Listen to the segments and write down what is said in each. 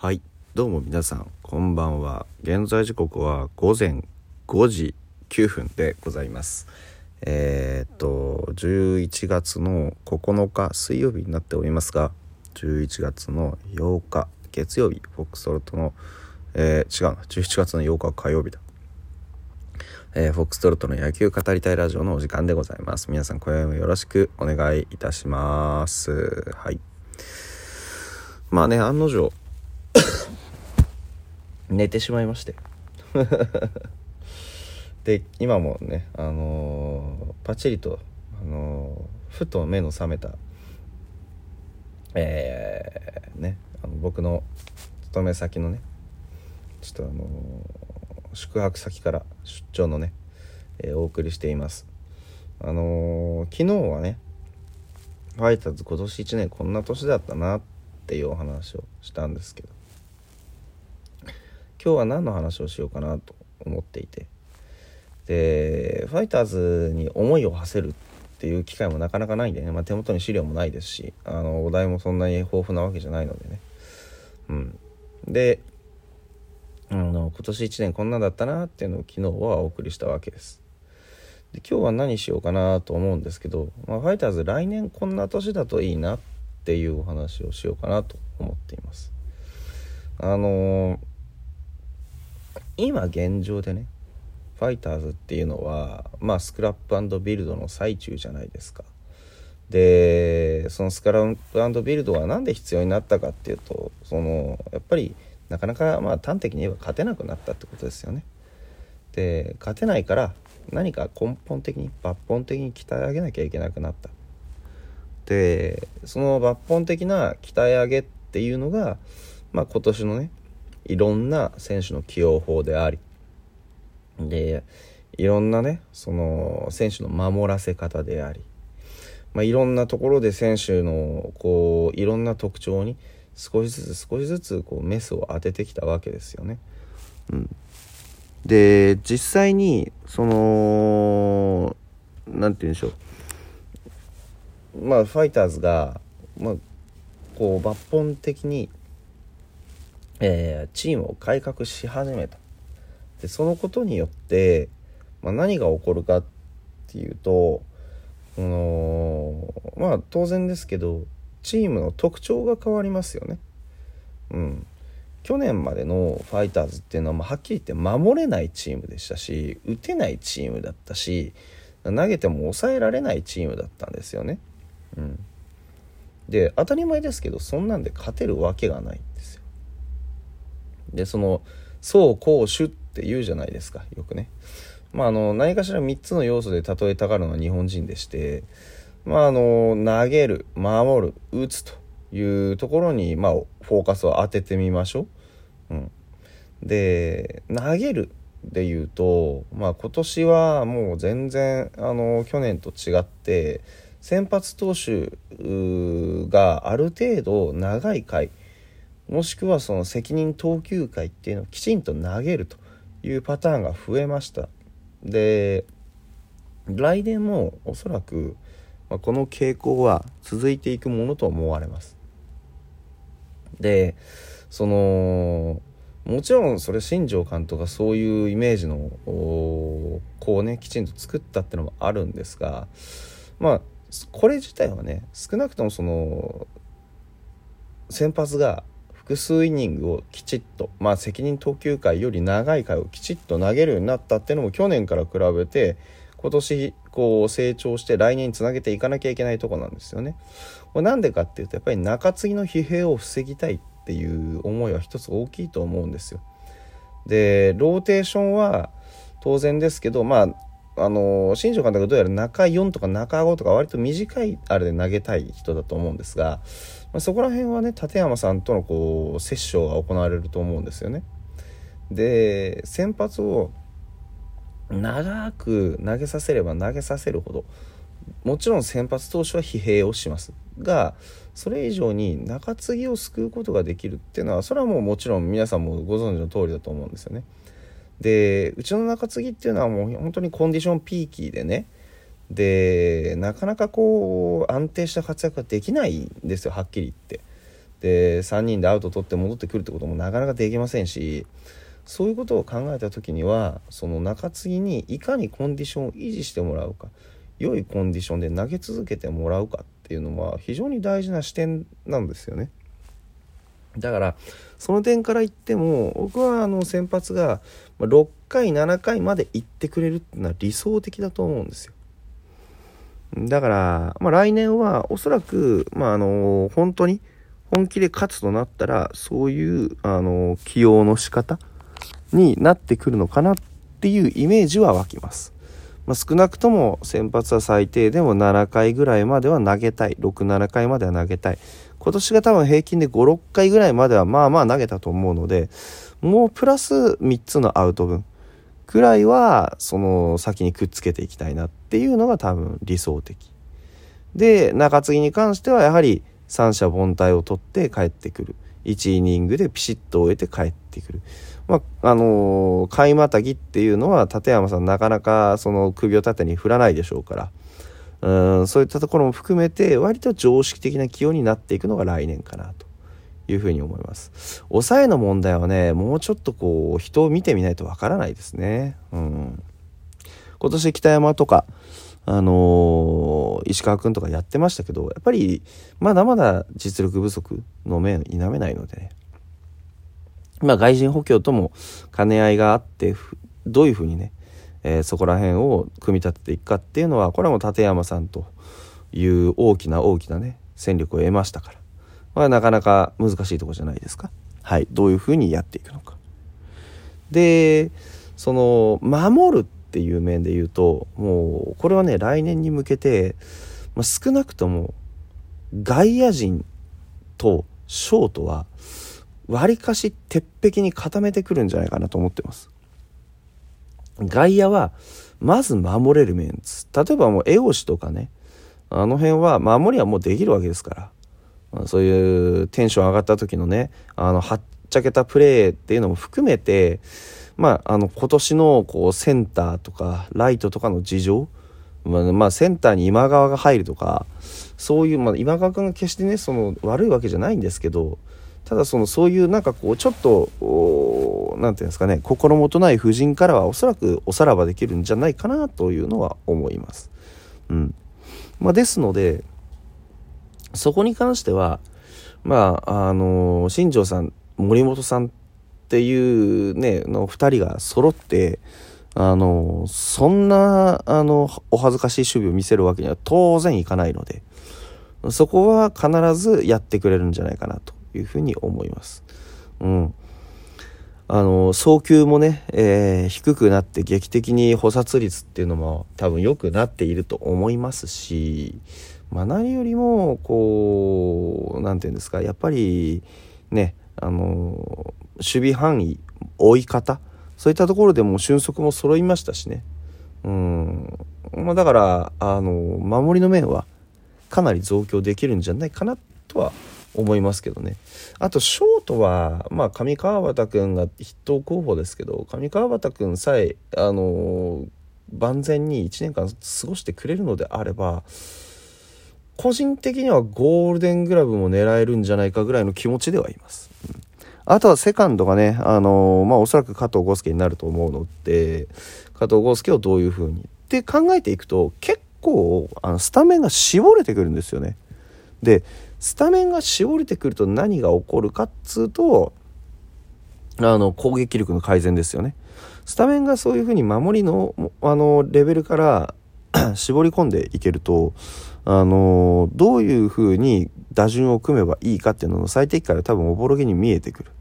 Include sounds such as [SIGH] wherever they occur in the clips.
はい。どうも皆さんこんばんは。現在時刻は午前5時9分でございます。えー、っと11月の9日水曜日になっておりますが11月の8日月曜日フォックストロットの、えー、違うな11月の8日火曜日だ。えー、フォックストロットの野球語りたいラジオのお時間でございます。皆さん今宵もよろしくお願いいたします。はい。まあね案の定寝てしまいまして。[LAUGHS] で今もねあのー、パチリと、あのー、ふと目の覚めたえー、ねあの僕の勤め先のねちょっとあのー、宿泊先から出張のね、えお送りしています。あの昨日はねファイターズ今年1年こんな年だったなっていうお話をしたんですけど。今日は何の話をしようかなと思っていて。でファイターズに思いを馳せるっていう機会もなかなかないんでね、まあ、手元に資料もないですしあのお題もそんなに豊富なわけじゃないのでね。うん。であの今年1年こんなんだったなっていうのを昨日はお送りしたわけです。で今日は何しようかなと思うんですけど、まあ、ファイターズ来年こんな年だといいなっていうお話をしようかなと思っています。あのー今現状でねファイターズっていうのはまあスクラップビルドの最中じゃないですか。でそのスクラップビルドは何で必要になったかっていうとそのやっぱりなかなかまあ端的に言えば勝てなくなったってことですよね。で勝てないから何か根本的に抜本的に鍛え上げなきゃいけなくなった。でその抜本的な鍛え上げっていうのが、まあ、今年のねいろんな選手の起用法でありでいろんなねその選手の守らせ方であり、まあ、いろんなところで選手のこういろんな特徴に少しずつ少しずつこうメスを当ててきたわけですよね。うん、で実際にその何て言うんでしょうまあファイターズが、まあ、こう抜本的にえー、チームを改革し始めたでそのことによって、まあ、何が起こるかっていうとこのまあ当然ですけどチームの特徴が変わりますよね。うん、去年までのファイターズっていうのは、まあ、はっきり言って守れないチームでしたし打てないチームだったし投げても抑えられないチームだったんですよね。うん、で当たり前ですけどそんなんで勝てるわけがないで。その走攻守って言うじゃないですかよくね。まあ、あの何かしら3つの要素で例えたがるのは日本人でして、まあ、あの投げる守る打つというところに、まあ、フォーカスを当ててみましょう。うん、で投げるで言うと、まあ、今年はもう全然あの去年と違って先発投手がある程度長い回もしくはその責任投球回っていうのをきちんと投げるというパターンが増えました。で来年もおそらく、ま、この傾向は続いていくものと思われます。でそのもちろんそれ新庄監督がそういうイメージのこうねきちんと作ったってのもあるんですがまあこれ自体はね少なくともその先発が複数イニングをきちっと、まあ、責任投球回より長い回をきちっと投げるようになったっていうのも去年から比べて今年こう成長して来年につなげていかなきゃいけないとこなんですよね。これなんでかっていうとやっぱり中継ぎの疲弊を防ぎたいっていう思いは一つ大きいと思うんですよ。でローテーションは当然ですけどまああの新庄監督どうやら中4とか中5とか割と短いあれで投げたい人だと思うんですが、まあ、そこら辺はね立山さんとのこう折衝が行われると思うんですよね。で先発を長く投げさせれば投げさせるほどもちろん先発投手は疲弊をしますがそれ以上に中継ぎを救うことができるっていうのはそれはもうもちろん皆さんもご存知の通りだと思うんですよね。でうちの中継ぎっていうのはもう本当にコンディションピーキーでねでなかなかこう安定した活躍ができないんですよはっきり言って。で3人でアウト取って戻ってくるってこともなかなかできませんしそういうことを考えた時にはその中継ぎにいかにコンディションを維持してもらうか良いコンディションで投げ続けてもらうかっていうのは非常に大事な視点なんですよね。だからその点から言っても僕はあの先発が6回7回まで行ってくれるっていうのは理想的だと思うんですよ。だから、まあ、来年はおそらく、まあ、あの本当に本気で勝つとなったらそういうあの起用の仕方になってくるのかなっていうイメージは湧きます。まあ、少なくとも先発は最低でも7回ぐらいまでは投げたい。67回までは投げたい。今年が多分平均で56回ぐらいまではまあまあ投げたと思うのでもうプラス3つのアウト分。くらいはその先にくっつけていきたいなっていうのが多分理想的。で中継ぎに関してはやはり三者凡退を取って帰ってくる。1イニングでピシッと終えて帰ってくる。まあ、あのー、買いまたぎっていうのは立山さんなかなかその首を縦に振らないでしょうから、うん、そういったところも含めて割と常識的な起用になっていくのが来年かなと。いうふうに思います。抑えの問題はね、もうちょっとこう人を見てみないとわからないですね。うん。今年北山とか、あのー、石川君とかやってましたけど、やっぱりまだまだ実力不足の面否めないのでね。まあ外人補強とも兼ね合いがあってどういうふうにね、えー、そこら辺を組み立てていくかっていうのはこれはもう立山さんという大きな大きなね戦力を得ましたから、まあ、なかなか難しいとこじゃないですかはいどういうふうにやっていくのかでその守るっていう面で言うともうこれはね来年に向けて、まあ、少なくとも外野陣とショートは割かし鉄壁に固めてくるんじゃないかなと思ってます。外野は、まず守れるメンツ。例えばもう、エオシとかね、あの辺は、守りはもうできるわけですから。そういうテンション上がった時のね、あの、はっちゃけたプレーっていうのも含めて、まあ、あの、今年の、こう、センターとか、ライトとかの事情、まあ、まあ、センターに今川が入るとか、そういう、まあ、今川君が決してね、その、悪いわけじゃないんですけど、ただそのそういうなんかこうちょっと何て言うんですかね心もとない夫人からはおそらくおさらばできるんじゃないかなというのは思います。うんまあ、ですのでそこに関してはまああの新庄さん森本さんっていうねの2人が揃ってあのそんなあのお恥ずかしい守備を見せるわけには当然いかないのでそこは必ずやってくれるんじゃないかなというふうに思います。うん。あの、送球もね、えー、低くなって劇的に補殺率っていうのも多分良くなっていると思いますし、まあ何よりも、こう、なんていうんですか、やっぱりね、あの、守備範囲、追い方、そういったところでも俊足も揃いましたしね。うん。まあだから、あの、守りの面はかなり増強できるんじゃないかなとは思いますけどね。あと、ショートは、まあ、上川端くんが筆頭候補ですけど、上川端くんさえ、あの、万全に1年間過ごしてくれるのであれば、個人的にはゴールデングラブも狙えるんじゃないかぐらいの気持ちではいます。あとはセカンドがね、あのー、まあ、おそらく加藤豪介になると思うので、加藤豪介をどういう風に。って考えていくと、結構、あの、スタメンが絞れてくるんですよね。で、スタメンが絞れてくると何が起こるかっつうと、あの、攻撃力の改善ですよね。スタメンがそういうふうに守りの、あの、レベルから [CLEARS THROAT] 絞り込んでいけると、あの、どういうふうに打順を組めばいいかっていうのの最適解は多分おぼろげに見えてくる。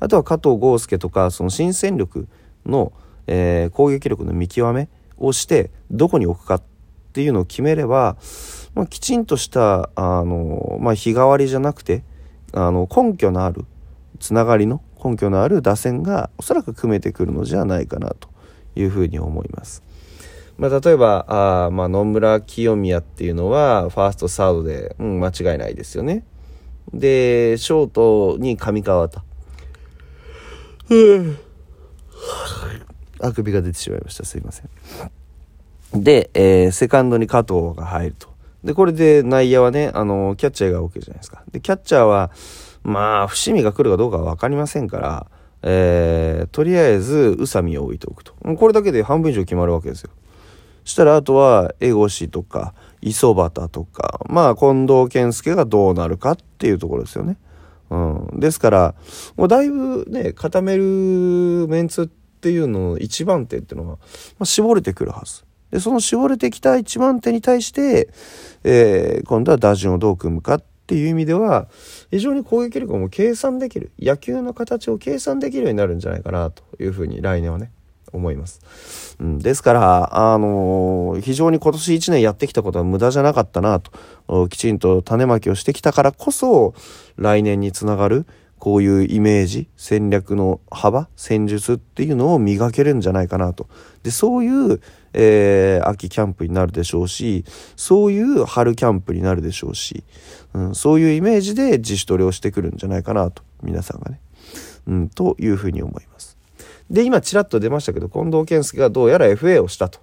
あとは加藤豪介とか、その新戦力の、えー、攻撃力の見極めをして、どこに置くかっていうのを決めれば、まあ、きちんとしたあの、まあ、日替わりじゃなくてあの根拠のあるつながりの根拠のある打線がおそらく組めてくるのじゃないかなというふうに思います。まあ、例えばあ、まあ、野村清宮っていうのはファーストサードで、うん、間違いないですよね。でショートに上川田。あくびが出てしまいましたすいません。で、えー、セカンドに加藤が入ると。で、これで内野はね、あの、キャッチャーが OK じゃないですか。で、キャッチャーは、まあ伏見が来るかどうかは分かりませんからえー、とりあえず宇佐美を置いておくとこれだけで半分以上決まるわけですよしたらあとは江越とか磯端とかまあ近藤健介がどうなるかっていうところですよね。うん、ですからもうだいぶね固めるメンツっていうのの一番手っていうのは、まあ、絞れてくるはず。でその絞れてきた一番手に対して、えー、今度は打順をどう組むかっていう意味では非常に攻撃力も計算できる野球の形を計算できるようになるんじゃないかなというふうに来年はね思います。うん、ですから、あのー、非常に今年1年やってきたことは無駄じゃなかったなときちんと種まきをしてきたからこそ来年につながるこういうイメージ戦略の幅戦術っていうのを磨けるんじゃないかなとでそういう、えー、秋キャンプになるでしょうしそういう春キャンプになるでしょうし、うん、そういうイメージで自主トレをしてくるんじゃないかなと皆さんがね、うん、というふうに思います。で、今ちらっと出ましたけど、近藤健介がどうやら FA をしたと。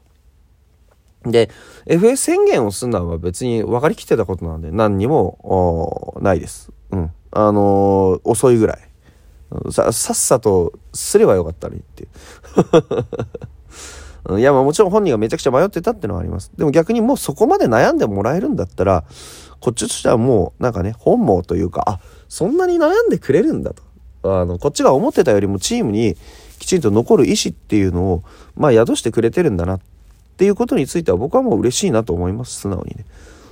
で、FA 宣言をするのは別に分かりきってたことなんで、何にもないです。うん。あのー、遅いぐらい。ささっさとすればよかったのにっていう。[LAUGHS] いや、まあもちろん本人がめちゃくちゃ迷ってたってのはあります。でも逆にもうそこまで悩んでもらえるんだったら、こっちとしてはもうなんかね、本望というか、あ、そんなに悩んでくれるんだと。あの、こっちが思ってたよりもチームにきちんと残る意思っていうのを、まあ、宿してくれてるんだなっていうことについては僕はもう嬉しいなと思います素直にね。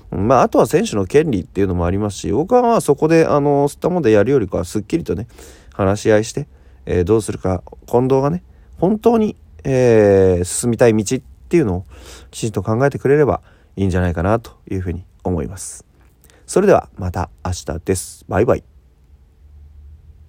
まあ、あとは選手の権利っていうのもありますし僕はそこであの吸ったものでやるよりかはすっきりとね話し合いして、えー、どうするか近藤がね本当に、えー、進みたい道っていうのをきちんと考えてくれればいいんじゃないかなというふうに思います。それではまた明日です。バイバイ。